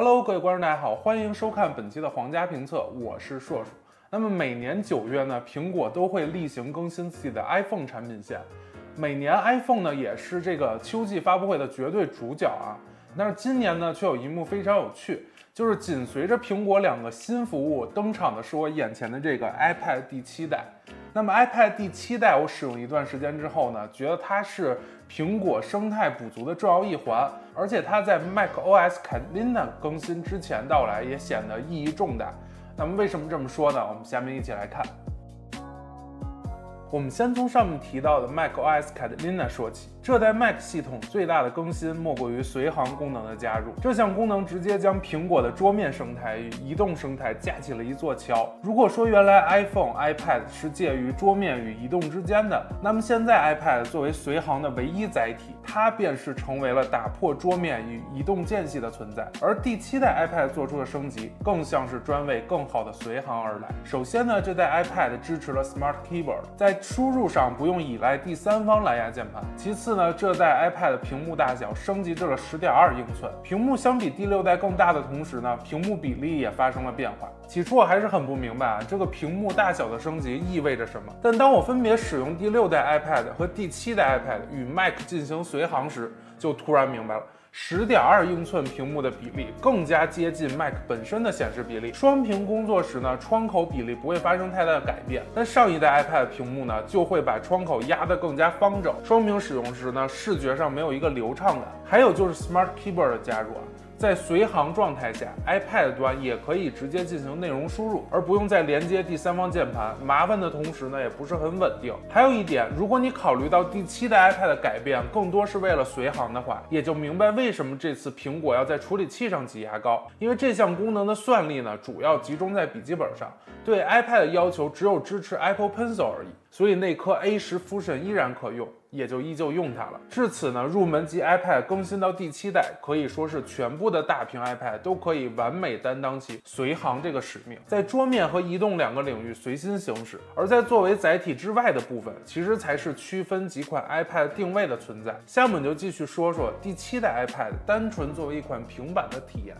Hello，各位观众，大家好，欢迎收看本期的皇家评测，我是硕硕。那么每年九月呢，苹果都会例行更新自己的 iPhone 产品线，每年 iPhone 呢也是这个秋季发布会的绝对主角啊。但是今年呢，却有一幕非常有趣，就是紧随着苹果两个新服务登场的是我眼前的这个 iPad 第七代。那么 iPad 第七代我使用一段时间之后呢，觉得它是苹果生态补足的重要一环，而且它在 macOS Catalina 更新之前到来也显得意义重大。那么为什么这么说呢？我们下面一起来看。我们先从上面提到的 macOS Catalina 说起。这代 Mac 系统最大的更新莫过于随行功能的加入。这项功能直接将苹果的桌面生态与移动生态架起了一座桥。如果说原来 iPhone、iPad 是介于桌面与移动之间的，那么现在 iPad 作为随行的唯一载体，它便是成为了打破桌面与移动间隙的存在。而第七代 iPad 做出的升级，更像是专为更好的随行而来。首先呢，这代 iPad 支持了 Smart Keyboard，在输入上不用依赖第三方蓝牙键盘。其次，呢，这代 iPad 屏幕大小升级至了十点二英寸，屏幕相比第六代更大的同时呢，屏幕比例也发生了变化。起初我还是很不明白啊，这个屏幕大小的升级意味着什么。但当我分别使用第六代 iPad 和第七代 iPad 与 Mac 进行随行时，就突然明白了。十点二英寸屏幕的比例更加接近 Mac 本身的显示比例。双屏工作时呢，窗口比例不会发生太大的改变。但上一代 iPad 屏幕呢，就会把窗口压得更加方正。双屏使用时呢，视觉上没有一个流畅感。还有就是 Smart Keyboard 的加入啊。在随行状态下，iPad 端也可以直接进行内容输入，而不用再连接第三方键盘。麻烦的同时呢，也不是很稳定。还有一点，如果你考虑到第七代 iPad 的改变更多是为了随行的话，也就明白为什么这次苹果要在处理器上挤牙膏。因为这项功能的算力呢，主要集中在笔记本上，对 iPad 的要求只有支持 Apple Pencil 而已。所以那颗 A 十 Fusion 依然可用，也就依旧用它了。至此呢，入门级 iPad 更新到第七代，可以说是全部的大屏 iPad 都可以完美担当起随行这个使命，在桌面和移动两个领域随心行驶。而在作为载体之外的部分，其实才是区分几款 iPad 定位的存在。下面就继续说说第七代 iPad 单纯作为一款平板的体验。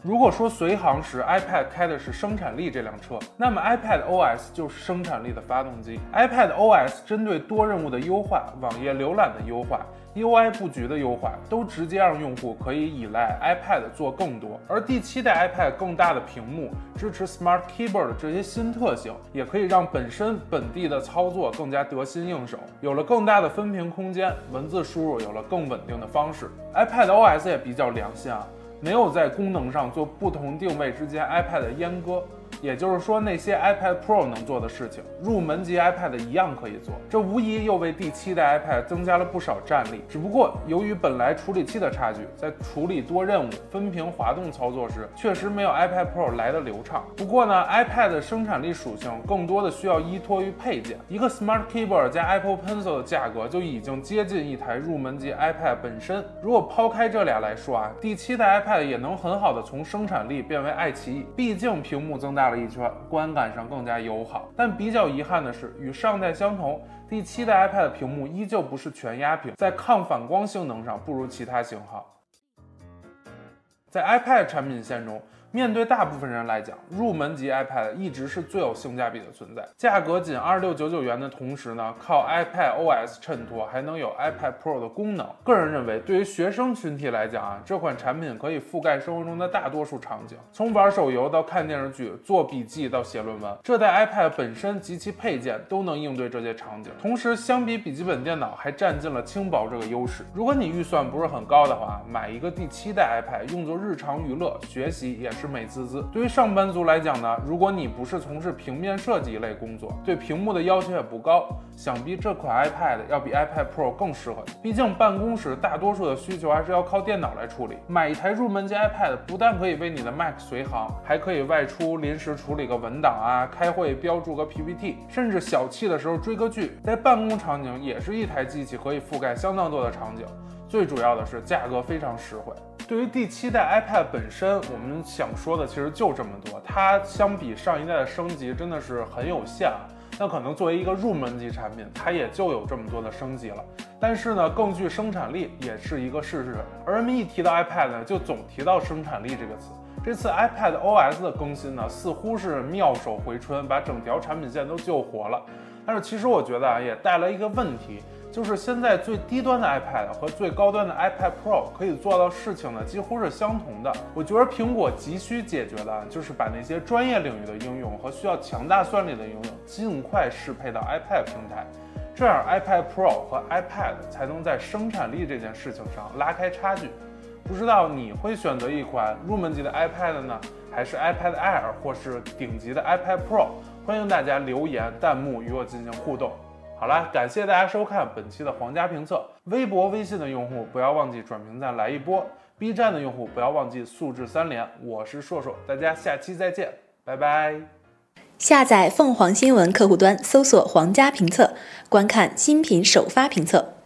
如果说随行时 iPad 开的是生产力这辆车，那么 iPad OS 就是生产力的发动机。iPad OS 针对多任务的优化、网页浏览的优化、UI 布局的优化，都直接让用户可以依赖 iPad 做更多。而第七代 iPad 更大的屏幕、支持 Smart Keyboard 这些新特性，也可以让本身本地的操作更加得心应手。有了更大的分屏空间，文字输入有了更稳定的方式。iPad OS 也比较良心啊。没有在功能上做不同定位之间 iPad 的阉割。也就是说，那些 iPad Pro 能做的事情，入门级 iPad 一样可以做。这无疑又为第七代 iPad 增加了不少战力。只不过，由于本来处理器的差距，在处理多任务、分屏滑动操作时，确实没有 iPad Pro 来的流畅。不过呢，iPad 的生产力属性更多的需要依托于配件。一个 Smart Keyboard 加 Apple Pencil 的价格就已经接近一台入门级 iPad 本身。如果抛开这俩来说啊，第七代 iPad 也能很好的从生产力变为爱奇艺。毕竟屏幕增大。了一圈，观感上更加友好。但比较遗憾的是，与上代相同，第七代 iPad 屏幕依旧不是全压屏，在抗反光性能上不如其他型号。在 iPad 产品线中。面对大部分人来讲，入门级 iPad 一直是最有性价比的存在。价格仅二六九九元的同时呢，靠 iPad OS 衬托，还能有 iPad Pro 的功能。个人认为，对于学生群体来讲啊，这款产品可以覆盖生活中的大多数场景，从玩手游到看电视剧、做笔记到写论文，这代 iPad 本身及其配件都能应对这些场景。同时，相比笔记本电脑，还占尽了轻薄这个优势。如果你预算不是很高的话，买一个第七代 iPad 用作日常娱乐、学习也。是美滋滋。对于上班族来讲呢，如果你不是从事平面设计一类工作，对屏幕的要求也不高，想必这款 iPad 要比 iPad Pro 更适合你。毕竟办公室大多数的需求还是要靠电脑来处理。买一台入门级 iPad，不但可以为你的 Mac 随行，还可以外出临时处理个文档啊，开会标注个 PPT，甚至小憩的时候追个剧。在办公场景，也是一台机器可以覆盖相当多的场景。最主要的是价格非常实惠。对于第七代 iPad 本身，我们想说的其实就这么多。它相比上一代的升级真的是很有限。那可能作为一个入门级产品，它也就有这么多的升级了。但是呢，更具生产力也是一个事实。而人们一提到 iPad 呢，就总提到生产力这个词。这次 iPad OS 的更新呢，似乎是妙手回春，把整条产品线都救活了。但是其实我觉得啊，也带来一个问题，就是现在最低端的 iPad 和最高端的 iPad Pro 可以做到事情呢，几乎是相同的。我觉得苹果急需解决的就是把那些专业领域的应用和需要强大算力的应用尽快适配到 iPad 平台。这样，iPad Pro 和 iPad 才能在生产力这件事情上拉开差距。不知道你会选择一款入门级的 iPad 呢，还是 iPad Air 或是顶级的 iPad Pro？欢迎大家留言、弹幕与我进行互动。好了，感谢大家收看本期的皇家评测。微博、微信的用户不要忘记转评赞来一波，B 站的用户不要忘记素质三连。我是硕硕，大家下期再见，拜拜。下载凤凰新闻客户端，搜索“皇家评测”，观看新品首发评测。